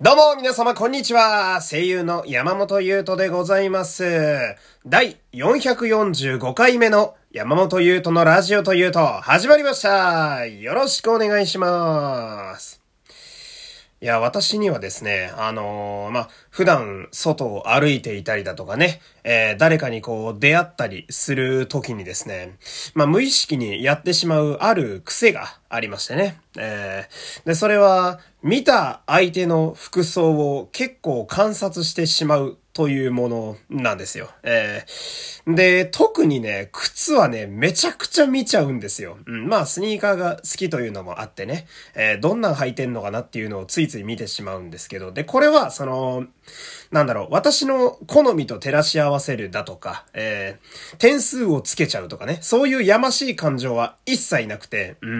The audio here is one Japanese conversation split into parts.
どうも皆様こんにちは。声優の山本優斗でございます。第445回目の山本優斗のラジオというと始まりました。よろしくお願いします。いや、私にはですね、あのーまあ、普段外を歩いていたりだとかね、えー誰かにこう出会ったりする時にですね、まあ、無意識にやってしまうある癖がありましてね。えーで、それは、見た相手の服装を結構観察してしまうというものなんですよ。えーで、特にね、靴はね、めちゃくちゃ見ちゃうんですよ。うん、まあ、スニーカーが好きというのもあってね、えーどんなん履いてんのかなっていうのをついつい見てしまうんですけど、で、これは、その、なんだろう、私の好みと照らし合わせるだとか、えー点数をつけちゃうとかね、そういうやましい感情は一切なくて、うー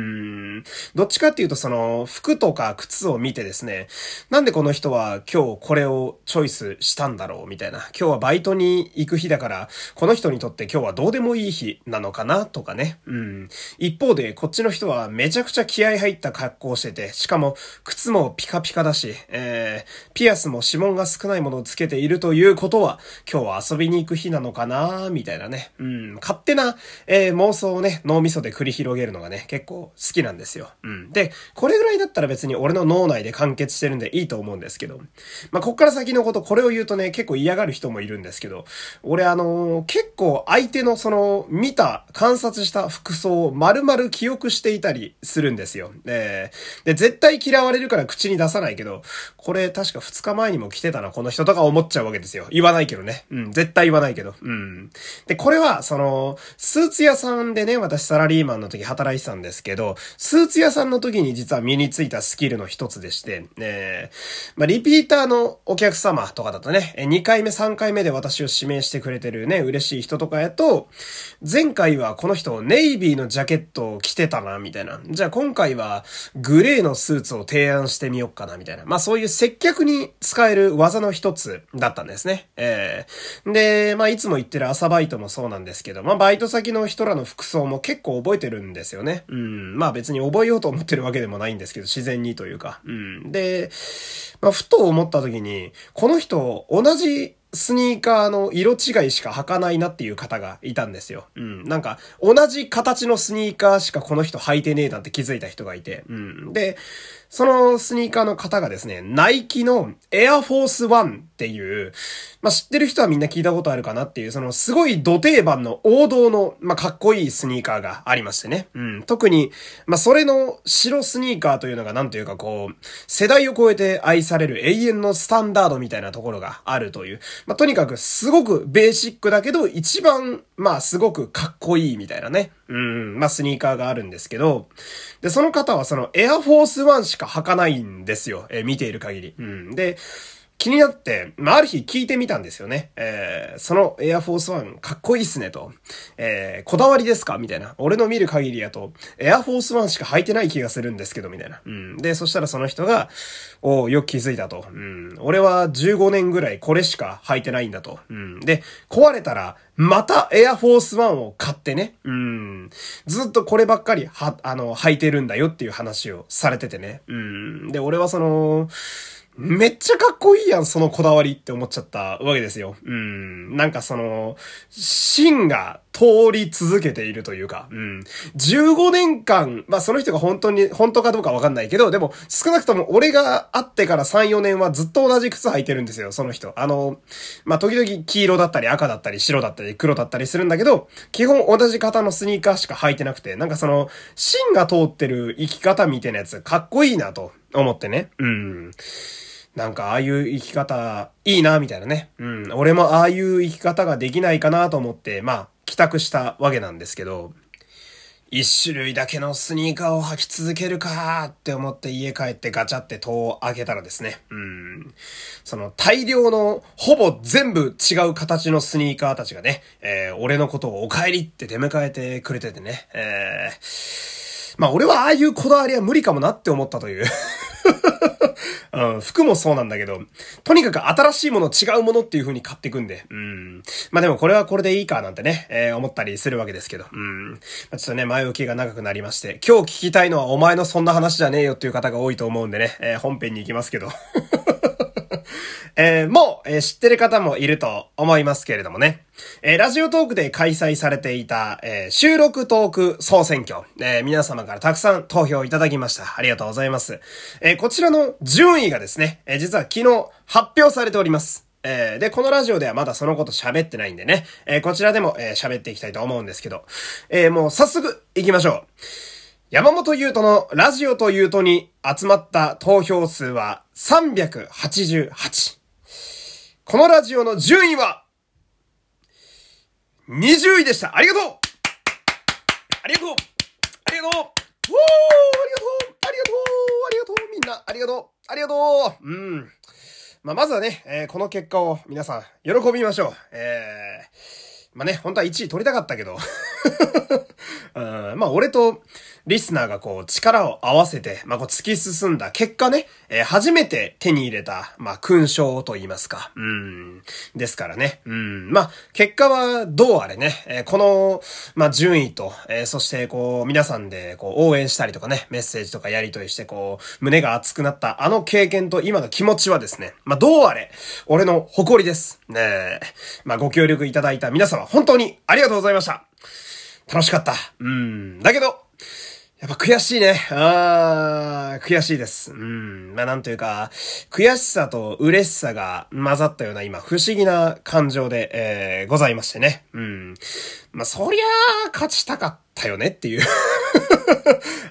ん、どっちかっていうとその、服とか靴を見てですね、なんでこの人は今日これをチョイスしたんだろうみたいな、今日はバイトに行く日だから、この人にとって今日はどうでもいい日なのかなとかね、うん。一方で、こっちの人はめちゃくちゃ気合入った格好をしてて、しかも靴もピカピカだし、えー、ピアスも指紋が少ないものをつけているということは、今日は遊びに行く日なのかなみたいなね。うん。勝手な、えー妄想をね、脳みそで繰り広げるのがね、結構好きなんですよ。うん。で、これぐらいだったら別に俺の脳内で完結してるんでいいと思うんですけど、まあ、こっから先のこと、これを言うとね、結構嫌がる人もいるんですけど、俺あのー結構相手のその、見た、観察した服装を丸々記憶していたりするんですよ。で、で、絶対嫌われるから口に出さないけど、これ確か2日前にも来てたな、この人とか思っちゃうわけですよ。言わないけどね。うん、絶対言わないけど。うん。で、これは、その、スーツ屋さんでね、私サラリーマンの時働いてたんですけど、スーツ屋さんの時に実は身についたスキルの一つでして、えーまあ、リピーターのお客様とかだとね、2回目、3回目で私を指名してくれてるね、嬉しい人とかやと、前回はこの人ネイビーのジャケットを着てたな、みたいな。じゃあ今回はグレーのスーツを提案してみようかな、みたいな。まあそういう接客に使える技の一つだったんですね。えーで、まあいつも言ってる朝バイトもそうなんですけど、まあバイト先の人らの服装も結構覚えてるんですよね。うん。まあ別に覚えようと思ってるわけでもないんですけど、自然にというか。うん。で、まあふと思った時に、この人、同じスニーカーの色違いしか履かないなっていう方がいたんですよ。うん。なんか、同じ形のスニーカーしかこの人履いてねえなんて気づいた人がいて。うん。で、そのスニーカーの方がですね、ナイキのエアフォースワンっていう、まあ、知ってる人はみんな聞いたことあるかなっていう、そのすごい土定番の王道の、まあ、かっこいいスニーカーがありましてね。うん。特に、まあ、それの白スニーカーというのがなんというかこう、世代を超えて愛される永遠のスタンダードみたいなところがあるという。まあ、とにかくすごくベーシックだけど一番、まあ、すごくかっこいいみたいなね。うん。まあ、スニーカーがあるんですけど、で、その方はそのエアフォースワンしか履かないんですよ。えー見ている限り。うん。で、気になって、まあ、ある日聞いてみたんですよね。えー、そのエアフォースワンかっこいいっすねと。えー、こだわりですか？みたいな。俺の見る限りやと、エアフォースワンしか履いてない気がするんですけど、みたいな。うん。で、そしたらその人が、およく気づいたと。うん。俺は15年ぐらいこれしか履いてないんだと。うん。で、壊れたら、またエアフォースワンを買ってね。うん。ずっとこればっかり、は、あの、履いてるんだよっていう話をされててね。うん。で、俺はその、めっちゃかっこいいやん、そのこだわりって思っちゃったわけですよ。うん。なんかその、芯が通り続けているというか、うん。15年間、まあその人が本当に、本当かどうかわかんないけど、でも少なくとも俺が会ってから3、4年はずっと同じ靴履いてるんですよ、その人。あの、まあ時々黄色だったり赤だったり白だったり黒だったりするんだけど、基本同じ型のスニーカーしか履いてなくて、なんかその、芯が通ってる生き方みたいなやつかっこいいなと思ってね。うん。なんかああいう生き方いいな、みたいなね。うん。俺もああいう生き方ができないかなと思って、まあ、帰宅したわけなんですけど、一種類だけのスニーカーを履き続けるかって思って家帰ってガチャって戸を開けたらですね。うん。その大量のほぼ全部違う形のスニーカーたちがね、えー俺のことをお帰りって出迎えてくれててね。えーまあ俺はああいうこだわりは無理かもなって思ったという。うん、服もそうなんだけど、とにかく新しいもの違うものっていう風に買っていくんで、うん。まあでもこれはこれでいいかなんてね、えー思ったりするわけですけど、うん。まあちょっとね、前置きが長くなりまして、今日聞きたいのはお前のそんな話じゃねえよっていう方が多いと思うんでね、えー本編に行きますけど。えー、もう、えー、知ってる方もいると思いますけれどもね。えー、ラジオトークで開催されていた、えー、収録トーク総選挙、えー、皆様からたくさん投票いただきました。ありがとうございます。え、こちらの順位がですね、え、実は昨日発表されております。えー、で、このラジオではまだそのこと喋ってないんでね、え、こちらでも、えー、喋っていきたいと思うんですけど、え、もう早速行きましょう。山本優斗のラジオというとに集まった投票数は388。このラジオの順位は？20位でした。ありがとう！ありがとう！ありがとう！おーありがとう！ありがとう！ありがとう！みんなありがとう！ありがとう！うん。まあ、まずはね、えー、この結果を皆さん、喜びましょう。えー、まあね、本当は1位取りたかったけど うん、まあ、俺と、リスナーがこう力を合わせて、まあ、こう突き進んだ結果ね、えー、初めて手に入れた、まあ、勲章と言いますか。うん。ですからね。うん。まあ、結果はどうあれね、えー、この、まあ、順位と、えー、そしてこう、皆さんでこう、応援したりとかね、メッセージとかやりとりしてこう、胸が熱くなったあの経験と今の気持ちはですね、まあ、どうあれ、俺の誇りです。ねまあ、ご協力いただいた皆様、本当にありがとうございました。楽しかった。うん。だけど、やっぱ悔しいね。あー、悔しいです。うん。まあなんというか、悔しさと嬉しさが混ざったような今、不思議な感情で、えー、ございましてね。うん。まあそりゃあ、勝ちたかったよねっていう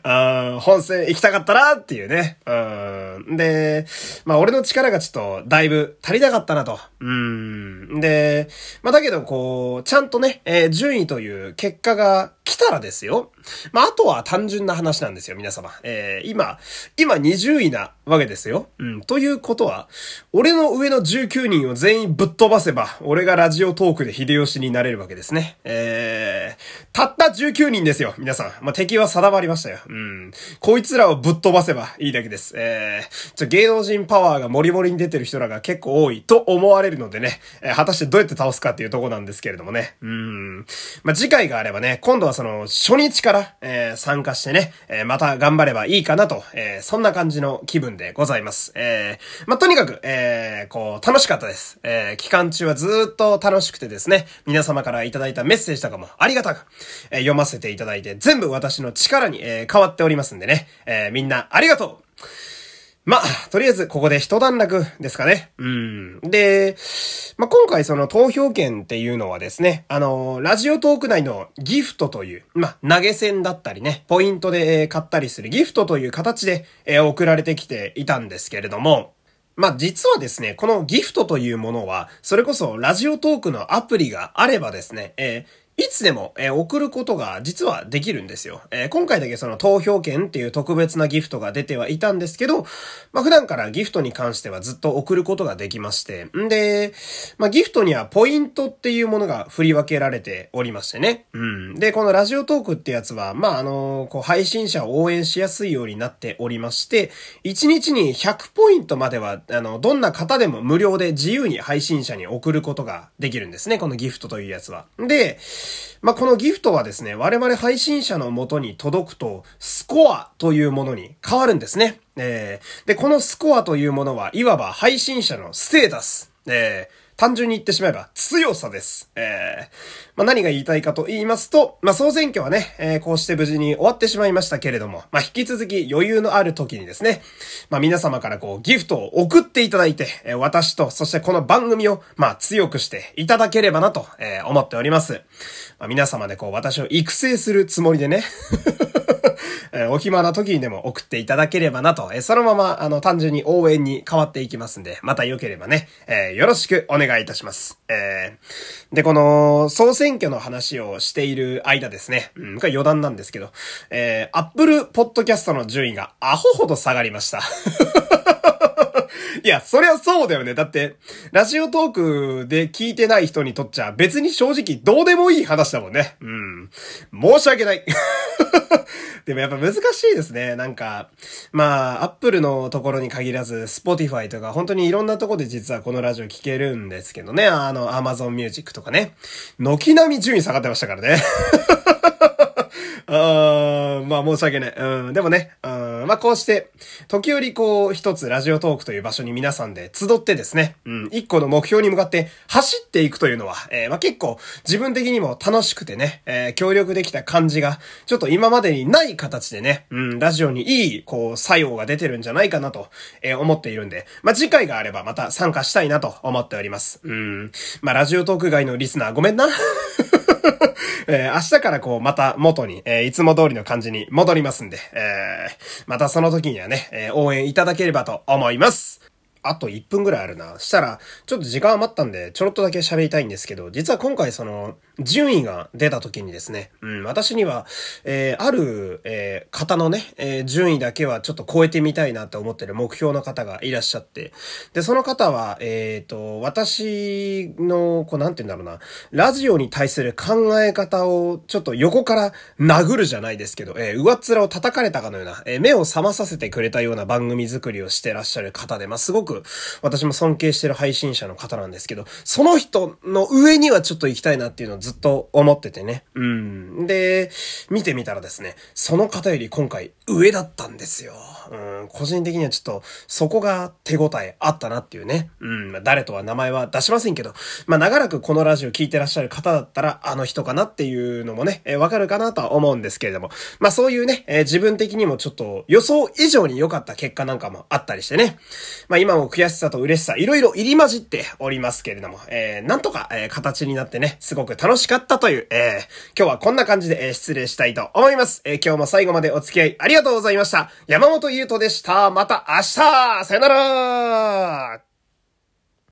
あ 本戦行きたかったなっていうね。うん。で、まあ俺の力がちょっとだいぶ足りなかったなと。うん。で、まあだけどこう、ちゃんとね、えー、順位という結果が来たらですよ。まああとは単純な話なんですよ、皆様。えー、今、今20位なわけですよ。うん。ということは、俺の上の19人を全員ぶっ飛ばせば、俺がラジオトークで秀吉になれるわけですね。えー、たった19人ですよ、皆さん。まあ敵は定まりましたよ。うん。こいつらをぶっ飛ばせばいいだけです。えー、ちょ、芸能人パワーがモリモリに出てる人らが結構多いと思われるのでね、えー、果たしてどうやって倒すかっていうとこなんですけれどもね。うん。まあ、次回があればね、今度はその、初日から、えー、参加してね、えー、また頑張ればいいかなと、えー、そんな感じの気分でございます。えー、まあ、とにかく、えー、こう、楽しかったです。えー、期間中はずっと楽しくてですね、皆様からいただいたメッセージとかもありがたく、えー、読ませていただいて、全部私の力に、えー、変わっておりますんでね、えー、みんなありがとうまあ、とりあえずここで一段落ですかね。うん。で、まあ、今回その投票権っていうのはですね、あの、ラジオトーク内のギフトという、まあ、投げ銭だったりね、ポイントで買ったりするギフトという形で、え送られてきていたんですけれども、まあ、実はですね、このギフトというものは、それこそラジオトークのアプリがあればですね、えーいつでも、えー、送ることが実はできるんですよ。えー、今回だけその投票券っていう特別なギフトが出てはいたんですけど、まあ、普段からギフトに関してはずっと送ることができまして、んで、まあ、ギフトにはポイントっていうものが振り分けられておりましてね。うん。で、このラジオトークってやつは、まあ、あのー、こう、配信者を応援しやすいようになっておりまして、1日に100ポイントまでは、あの、どんな方でも無料で自由に配信者に送ることができるんですね。このギフトというやつは。で、まあ、このギフトはですね、我々配信者の元に届くと、スコアというものに変わるんですね。えー、で、このスコアというものは、いわば配信者のステータス。えー、単純に言ってしまえば強さです。えー、まあ、何が言いたいかと言いますと、まあ、総選挙はね、えー、こうして無事に終わってしまいましたけれども、まあ、引き続き余裕のある時にですね、まあ、皆様からこう、ギフトを送っていただいて、えー、私と、そしてこの番組を、まあ、強くしていただければなと、えー、思っております。まあ、皆様でこう、私を育成するつもりでね えー、お暇な時にでも送っていただければなと、えー、そのまま、あの、単純に応援に変わっていきますんで、また良ければね、えー、よろしくお願いいたします。え、で、この、総選挙の話をしている間ですね、うん、これ余談なんですけど、え、Apple Podcast の順位がアホほど下がりました。いや、そりゃそうだよね。だって、ラジオトークで聞いてない人にとっちゃ別に正直どうでもいい話だもんね。うん。申し訳ない。でもやっぱ難しいですね。なんか、まあ、アップルのところに限らず、スポティファイとか、本当にいろんなとこで実はこのラジオ聞けるんですけどね。あの、アマゾンミュージックとかね。軒並み順位下がってましたからね。まあ申し訳ない。うん。でもね、うんまあ、こうして、時折こう、一つラジオトークという場所に皆さんで集ってですね、うん、一個の目標に向かって走っていくというのは、えー、まあ、結構自分的にも楽しくてね、えー、協力できた感じが、ちょっと今までにない形でね、うん、ラジオにいい、こう、作用が出てるんじゃないかなと、えー、思っているんで、まあ、次回があればまた参加したいなと思っております。うん。まあ、ラジオトーク外のリスナーごめんな。えー、明日からこう、また元に、えー、いつも通りの感じに戻りますんで、えー、またその時にはね、え応援いただければと思います。あと1分ぐらいあるな。したら、ちょっと時間余ったんで、ちょろっとだけ喋りたいんですけど、実は今回その、順位が出た時にですね、うん、私には、えー、ある、えー、方のね、えー、順位だけはちょっと超えてみたいなと思ってる目標の方がいらっしゃって、で、その方は、えっ、と、私の、こう、なんて言うんだろうな、ラジオに対する考え方をちょっと横から殴るじゃないですけど、えー、上っ面を叩かれたかのような、えー、目を覚まさせてくれたような番組作りをしてらっしゃる方で、まあ、すごく私も尊敬してる配信者の方なんですけど、その人の上にはちょっと行きたいなっていうのをずっと思っててね。うん。で、見てみたらですね、その方より今回上だったんですよ。うん、個人的にはちょっと、そこが手応えあったなっていうね。うん、まあ、誰とは名前は出しませんけど、まあ、長らくこのラジオ聞いてらっしゃる方だったら、あの人かなっていうのもね、えー、わかるかなとは思うんですけれども、まあ、そういうね、えー、自分的にもちょっと予想以上に良かった結果なんかもあったりしてね。まあ、今も悔しさと嬉しさ、いろいろ入り混じっておりますけれども、えー、なんとか、えー、形になってね、すごく楽しかったという、えー、今日はこんな感じで、えー、失礼したいと思います。えー、今日も最後までお付き合いありがとうございました。山本優斗でした。また明日さよなら